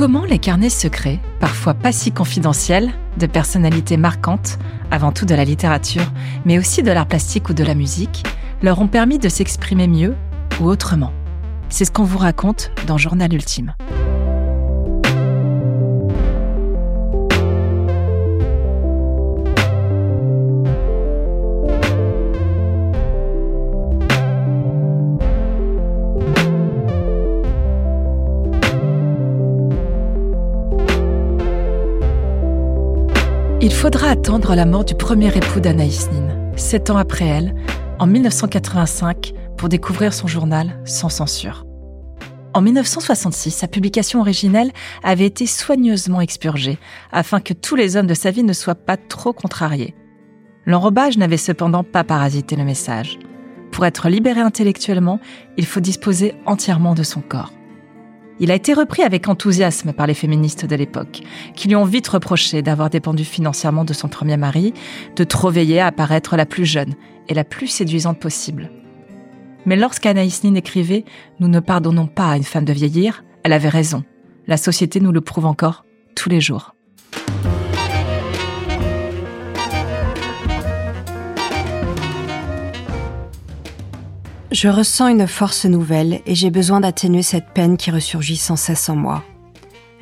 Comment les carnets secrets, parfois pas si confidentiels, de personnalités marquantes, avant tout de la littérature, mais aussi de l'art plastique ou de la musique, leur ont permis de s'exprimer mieux ou autrement? C'est ce qu'on vous raconte dans Journal Ultime. Faudra attendre la mort du premier époux d'Anaïs Nin, sept ans après elle, en 1985, pour découvrir son journal sans censure. En 1966, sa publication originelle avait été soigneusement expurgée, afin que tous les hommes de sa vie ne soient pas trop contrariés. L'enrobage n'avait cependant pas parasité le message. Pour être libéré intellectuellement, il faut disposer entièrement de son corps. Il a été repris avec enthousiasme par les féministes de l'époque, qui lui ont vite reproché d'avoir dépendu financièrement de son premier mari, de trop veiller à paraître la plus jeune et la plus séduisante possible. Mais lorsqu'Anaïs Nin écrivait Nous ne pardonnons pas à une femme de vieillir, elle avait raison. La société nous le prouve encore tous les jours. Je ressens une force nouvelle et j'ai besoin d'atténuer cette peine qui ressurgit sans cesse en moi.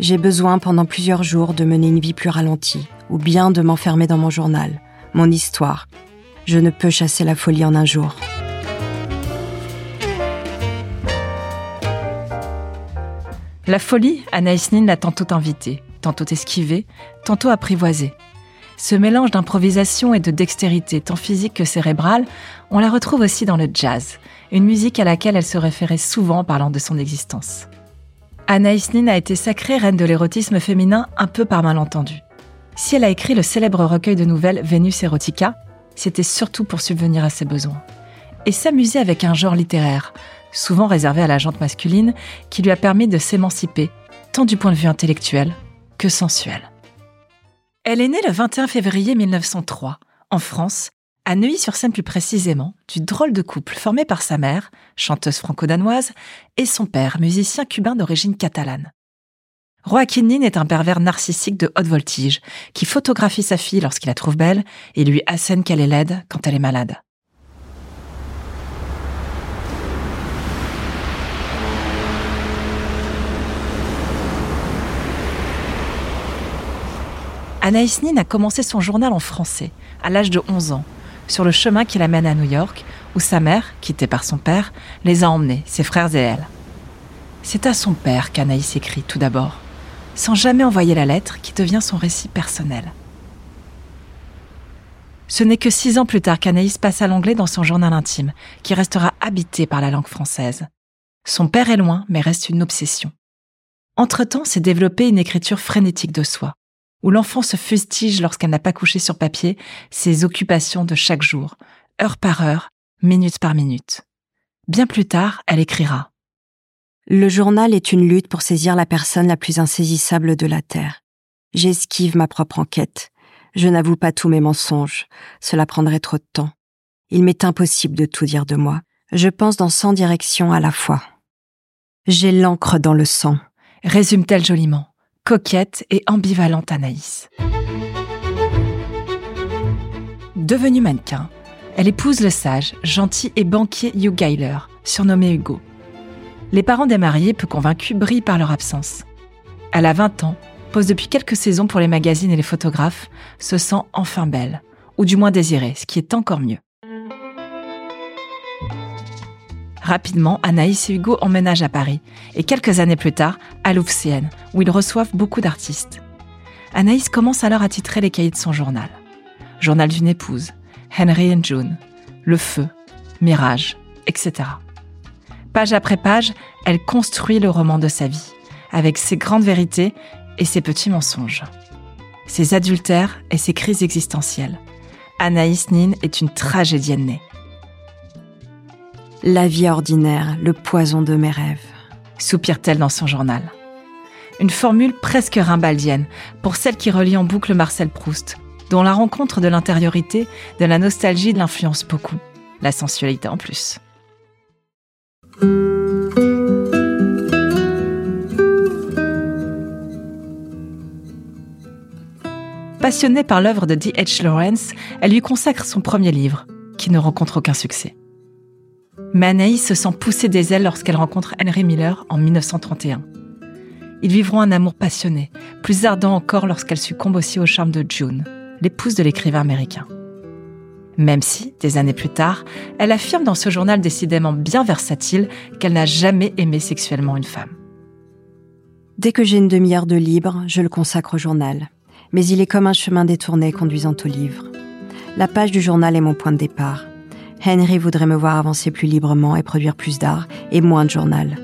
J'ai besoin pendant plusieurs jours de mener une vie plus ralentie, ou bien de m'enfermer dans mon journal, mon histoire. Je ne peux chasser la folie en un jour. La folie, Anaïs Nin l'a tantôt invitée, tantôt esquivée, tantôt apprivoisée. Ce mélange d'improvisation et de dextérité, tant physique que cérébrale, on la retrouve aussi dans le jazz, une musique à laquelle elle se référait souvent en parlant de son existence. Anaïs Nin a été sacrée reine de l'érotisme féminin un peu par malentendu. Si elle a écrit le célèbre recueil de nouvelles Vénus Erotica, c'était surtout pour subvenir à ses besoins. Et s'amuser avec un genre littéraire, souvent réservé à la jante masculine, qui lui a permis de s'émanciper, tant du point de vue intellectuel que sensuel. Elle est née le 21 février 1903, en France, à Neuilly-sur-Seine plus précisément, du drôle de couple formé par sa mère, chanteuse franco-danoise, et son père, musicien cubain d'origine catalane. Joaquin est un pervers narcissique de haute voltige, qui photographie sa fille lorsqu'il la trouve belle et lui assène qu'elle est laide quand elle est malade. Anaïs Nin a commencé son journal en français, à l'âge de 11 ans, sur le chemin qui l'amène à New York, où sa mère, quittée par son père, les a emmenés, ses frères et elle. C'est à son père qu'Anaïs écrit tout d'abord, sans jamais envoyer la lettre qui devient son récit personnel. Ce n'est que six ans plus tard qu'Anaïs passe à l'anglais dans son journal intime, qui restera habité par la langue française. Son père est loin, mais reste une obsession. Entre-temps, s'est développée une écriture frénétique de soi, où l'enfant se fustige lorsqu'elle n'a pas couché sur papier ses occupations de chaque jour, heure par heure, minute par minute. Bien plus tard, elle écrira. Le journal est une lutte pour saisir la personne la plus insaisissable de la Terre. J'esquive ma propre enquête. Je n'avoue pas tous mes mensonges. Cela prendrait trop de temps. Il m'est impossible de tout dire de moi. Je pense dans cent directions à la fois. J'ai l'encre dans le sang. Résume-t-elle joliment coquette et ambivalente Anaïs. Devenue mannequin, elle épouse le sage, gentil et banquier Hugh Geiler, surnommé Hugo. Les parents des mariés, peu convaincus, brillent par leur absence. Elle a 20 ans, pose depuis quelques saisons pour les magazines et les photographes, se sent enfin belle, ou du moins désirée, ce qui est encore mieux. Rapidement, Anaïs et Hugo emménagent à Paris, et quelques années plus tard, à Louvciennes, où ils reçoivent beaucoup d'artistes. Anaïs commence alors à titrer les cahiers de son journal. Journal d'une épouse, Henry and June, Le Feu, Mirage, etc. Page après page, elle construit le roman de sa vie, avec ses grandes vérités et ses petits mensonges. Ses adultères et ses crises existentielles. Anaïs Nin est une tragédienne née la vie ordinaire, le poison de mes rêves. Soupire-t-elle dans son journal. Une formule presque rimbaldienne pour celle qui relie en boucle Marcel Proust, dont la rencontre de l'intériorité, de la nostalgie l'influence beaucoup, la sensualité en plus. Passionnée par l'œuvre de D. H. Lawrence, elle lui consacre son premier livre, qui ne rencontre aucun succès. Mais se sent pousser des ailes lorsqu'elle rencontre Henry Miller en 1931. Ils vivront un amour passionné, plus ardent encore lorsqu'elle succombe aussi au charme de June, l'épouse de l'écrivain américain. Même si, des années plus tard, elle affirme dans ce journal décidément bien versatile qu'elle n'a jamais aimé sexuellement une femme. Dès que j'ai une demi-heure de libre, je le consacre au journal. Mais il est comme un chemin détourné conduisant au livre. La page du journal est mon point de départ. Henry voudrait me voir avancer plus librement et produire plus d'art et moins de journal.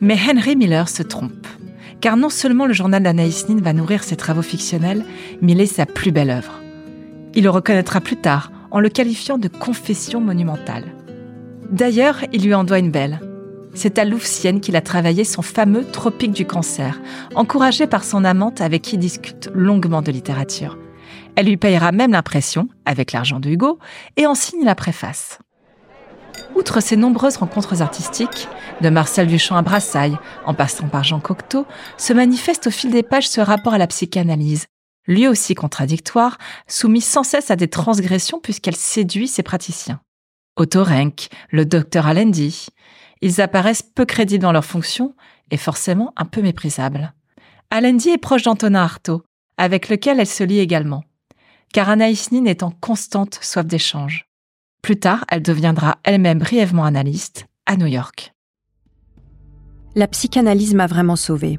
Mais Henry Miller se trompe. Car non seulement le journal d'Anaïs Nin va nourrir ses travaux fictionnels, mais il est sa plus belle œuvre. Il le reconnaîtra plus tard en le qualifiant de confession monumentale. D'ailleurs, il lui en doit une belle. C'est à Louvciennes qu'il a travaillé son fameux Tropique du cancer, encouragé par son amante avec qui il discute longuement de littérature. Elle lui payera même l'impression, avec l'argent de Hugo, et en signe la préface. Outre ses nombreuses rencontres artistiques, de Marcel Duchamp à Brassailles, en passant par Jean Cocteau, se manifeste au fil des pages ce rapport à la psychanalyse, lui aussi contradictoire, soumis sans cesse à des transgressions puisqu'elle séduit ses praticiens. Otto Renck, le docteur Alendi, ils apparaissent peu crédibles dans leurs fonctions et forcément un peu méprisables. Alendi est proche d'Antonin Artaud, avec lequel elle se lie également, car Anaïs Nin est en constante soif d'échange. Plus tard, elle deviendra elle-même brièvement analyste à New York. La psychanalyse m'a vraiment sauvée,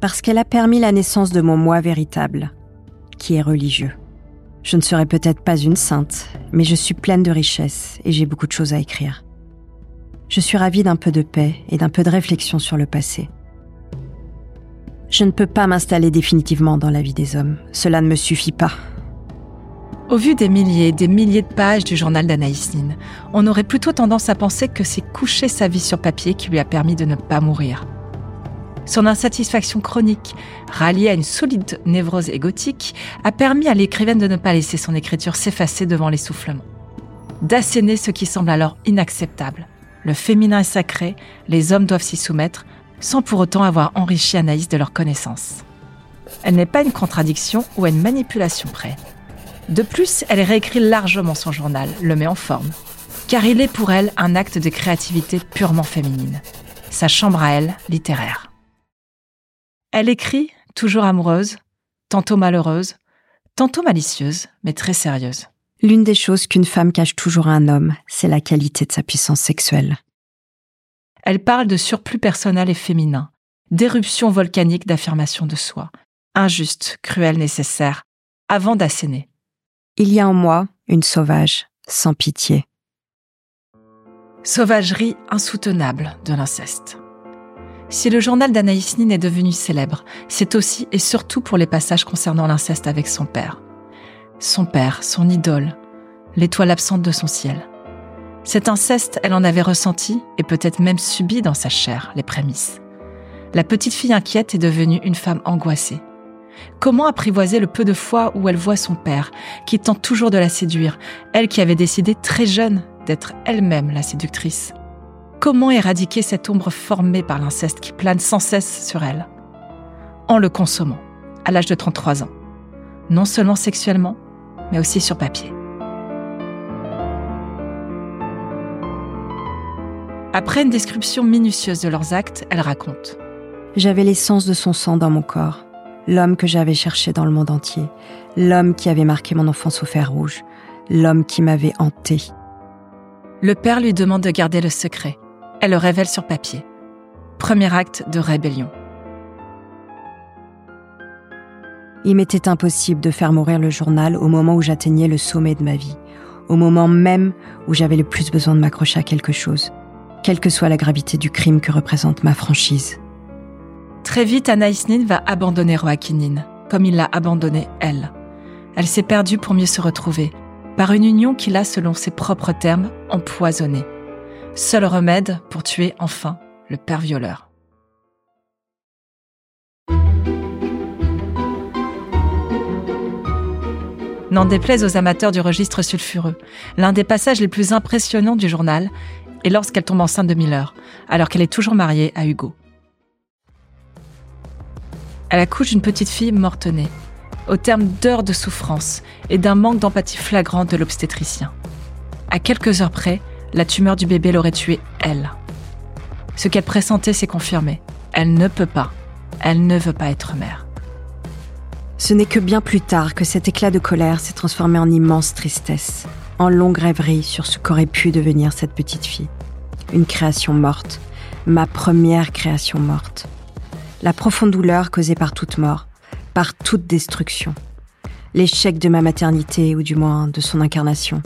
parce qu'elle a permis la naissance de mon moi véritable, qui est religieux. Je ne serai peut-être pas une sainte, mais je suis pleine de richesses et j'ai beaucoup de choses à écrire. Je suis ravie d'un peu de paix et d'un peu de réflexion sur le passé. Je ne peux pas m'installer définitivement dans la vie des hommes. Cela ne me suffit pas. Au vu des milliers et des milliers de pages du journal d'Anaïs Nin, on aurait plutôt tendance à penser que c'est coucher sa vie sur papier qui lui a permis de ne pas mourir. Son insatisfaction chronique, ralliée à une solide névrose égotique, a permis à l'écrivaine de ne pas laisser son écriture s'effacer devant l'essoufflement. D'asséner ce qui semble alors inacceptable. Le féminin est sacré, les hommes doivent s'y soumettre, sans pour autant avoir enrichi Anaïs de leurs connaissances. Elle n'est pas une contradiction ou une manipulation près. De plus, elle réécrit largement son journal, le met en forme, car il est pour elle un acte de créativité purement féminine, sa chambre à elle littéraire. Elle écrit, toujours amoureuse, tantôt malheureuse, tantôt malicieuse, mais très sérieuse. L'une des choses qu'une femme cache toujours à un homme, c'est la qualité de sa puissance sexuelle. Elle parle de surplus personnel et féminin, d'éruption volcanique d'affirmation de soi, injuste, cruelle, nécessaire, avant d'asséner. Il y a en moi une sauvage, sans pitié. Sauvagerie insoutenable de l'inceste. Si le journal d'Anaïs Nin est devenu célèbre, c'est aussi et surtout pour les passages concernant l'inceste avec son père. Son père, son idole, l'étoile absente de son ciel. Cet inceste, elle en avait ressenti et peut-être même subi dans sa chair les prémices. La petite fille inquiète est devenue une femme angoissée. Comment apprivoiser le peu de fois où elle voit son père, qui tente toujours de la séduire, elle qui avait décidé très jeune d'être elle-même la séductrice? Comment éradiquer cette ombre formée par l'inceste qui plane sans cesse sur elle? En le consommant, à l'âge de 33 ans. Non seulement sexuellement, mais aussi sur papier. Après une description minutieuse de leurs actes, elle raconte. J'avais l'essence de son sang dans mon corps, l'homme que j'avais cherché dans le monde entier, l'homme qui avait marqué mon enfance au fer rouge, l'homme qui m'avait hanté. Le père lui demande de garder le secret, elle le révèle sur papier. Premier acte de rébellion. Il m'était impossible de faire mourir le journal au moment où j'atteignais le sommet de ma vie, au moment même où j'avais le plus besoin de m'accrocher à quelque chose, quelle que soit la gravité du crime que représente ma franchise. Très vite, Anaïs Nin va abandonner Roaquinine, comme il l'a abandonné elle. Elle s'est perdue pour mieux se retrouver, par une union qu'il a, selon ses propres termes, empoisonnée. Seul remède pour tuer enfin le père violeur. N'en déplaise aux amateurs du registre sulfureux, l'un des passages les plus impressionnants du journal est lorsqu'elle tombe enceinte de Miller, alors qu'elle est toujours mariée à Hugo. Elle accouche d'une petite fille morte-née. au terme d'heures de souffrance et d'un manque d'empathie flagrant de l'obstétricien. À quelques heures près, la tumeur du bébé l'aurait tuée, elle. Ce qu'elle pressentait s'est confirmé. Elle ne peut pas. Elle ne veut pas être mère. Ce n'est que bien plus tard que cet éclat de colère s'est transformé en immense tristesse, en longue rêverie sur ce qu'aurait pu devenir cette petite fille. Une création morte, ma première création morte. La profonde douleur causée par toute mort, par toute destruction. L'échec de ma maternité, ou du moins de son incarnation.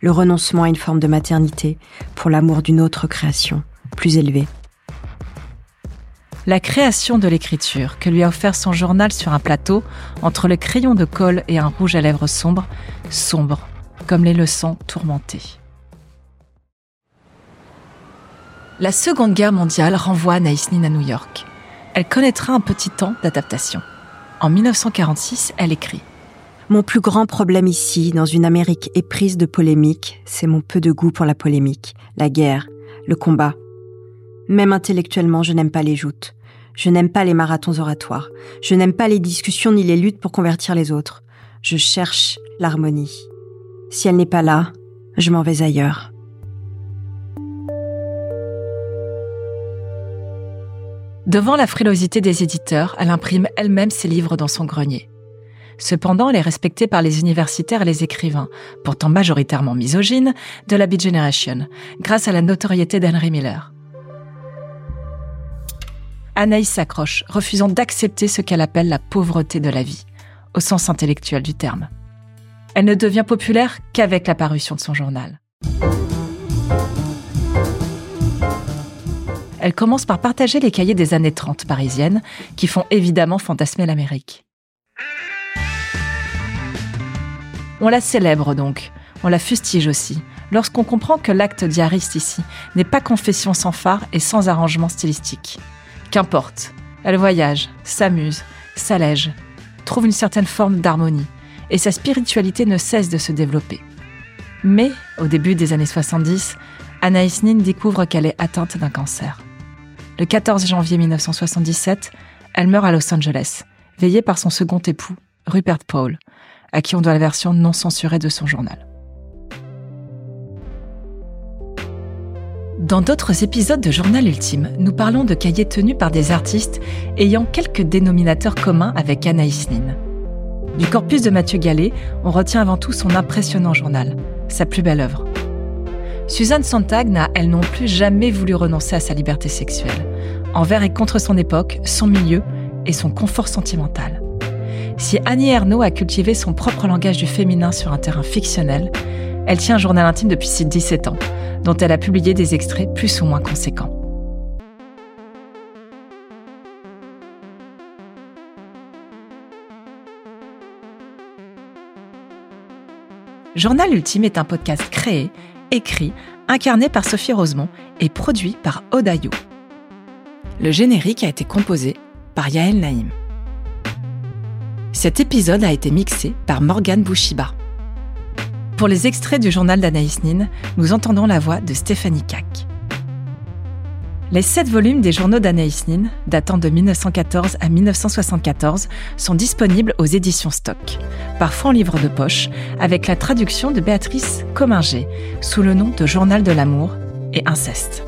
Le renoncement à une forme de maternité pour l'amour d'une autre création, plus élevée. La création de l'écriture que lui a offert son journal sur un plateau, entre le crayon de colle et un rouge à lèvres sombre, sombre, comme les leçons tourmentées. La Seconde Guerre mondiale renvoie Anaïs Nin à New York. Elle connaîtra un petit temps d'adaptation. En 1946, elle écrit Mon plus grand problème ici, dans une Amérique éprise de polémique, c'est mon peu de goût pour la polémique, la guerre, le combat. Même intellectuellement, je n'aime pas les joutes. Je n'aime pas les marathons oratoires. Je n'aime pas les discussions ni les luttes pour convertir les autres. Je cherche l'harmonie. Si elle n'est pas là, je m'en vais ailleurs. Devant la frilosité des éditeurs, elle imprime elle-même ses livres dans son grenier. Cependant, elle est respectée par les universitaires et les écrivains, pourtant majoritairement misogynes, de la Beat Generation, grâce à la notoriété d'Henry Miller. Anaïs s'accroche, refusant d'accepter ce qu'elle appelle la pauvreté de la vie, au sens intellectuel du terme. Elle ne devient populaire qu'avec la parution de son journal. Elle commence par partager les cahiers des années 30 parisiennes, qui font évidemment fantasmer l'Amérique. On la célèbre donc, on la fustige aussi, lorsqu'on comprend que l'acte diariste ici n'est pas confession sans phare et sans arrangement stylistique. Qu'importe, elle voyage, s'amuse, s'allège, trouve une certaine forme d'harmonie, et sa spiritualité ne cesse de se développer. Mais, au début des années 70, Anaïs Nin découvre qu'elle est atteinte d'un cancer. Le 14 janvier 1977, elle meurt à Los Angeles, veillée par son second époux, Rupert Paul, à qui on doit la version non censurée de son journal. Dans d'autres épisodes de Journal Ultime, nous parlons de cahiers tenus par des artistes ayant quelques dénominateurs communs avec Anaïs Nin. Du corpus de Mathieu Gallet, on retient avant tout son impressionnant journal, sa plus belle œuvre. Suzanne Sontag n'a, elle non plus, jamais voulu renoncer à sa liberté sexuelle, envers et contre son époque, son milieu et son confort sentimental. Si Annie Ernaux a cultivé son propre langage du féminin sur un terrain fictionnel, elle tient un journal intime depuis ses 17 ans, dont elle a publié des extraits plus ou moins conséquents. Journal Ultime est un podcast créé écrit, incarné par Sophie Rosemont et produit par Odayo. Le générique a été composé par Yael Naïm. Cet épisode a été mixé par Morgane Bouchiba. Pour les extraits du journal d'Anaïs Nin, nous entendons la voix de Stéphanie Kac. Les sept volumes des journaux d'Anaïs Nin, datant de 1914 à 1974, sont disponibles aux éditions Stock, parfois en livre de poche, avec la traduction de Béatrice Comminger, sous le nom de Journal de l'amour et inceste.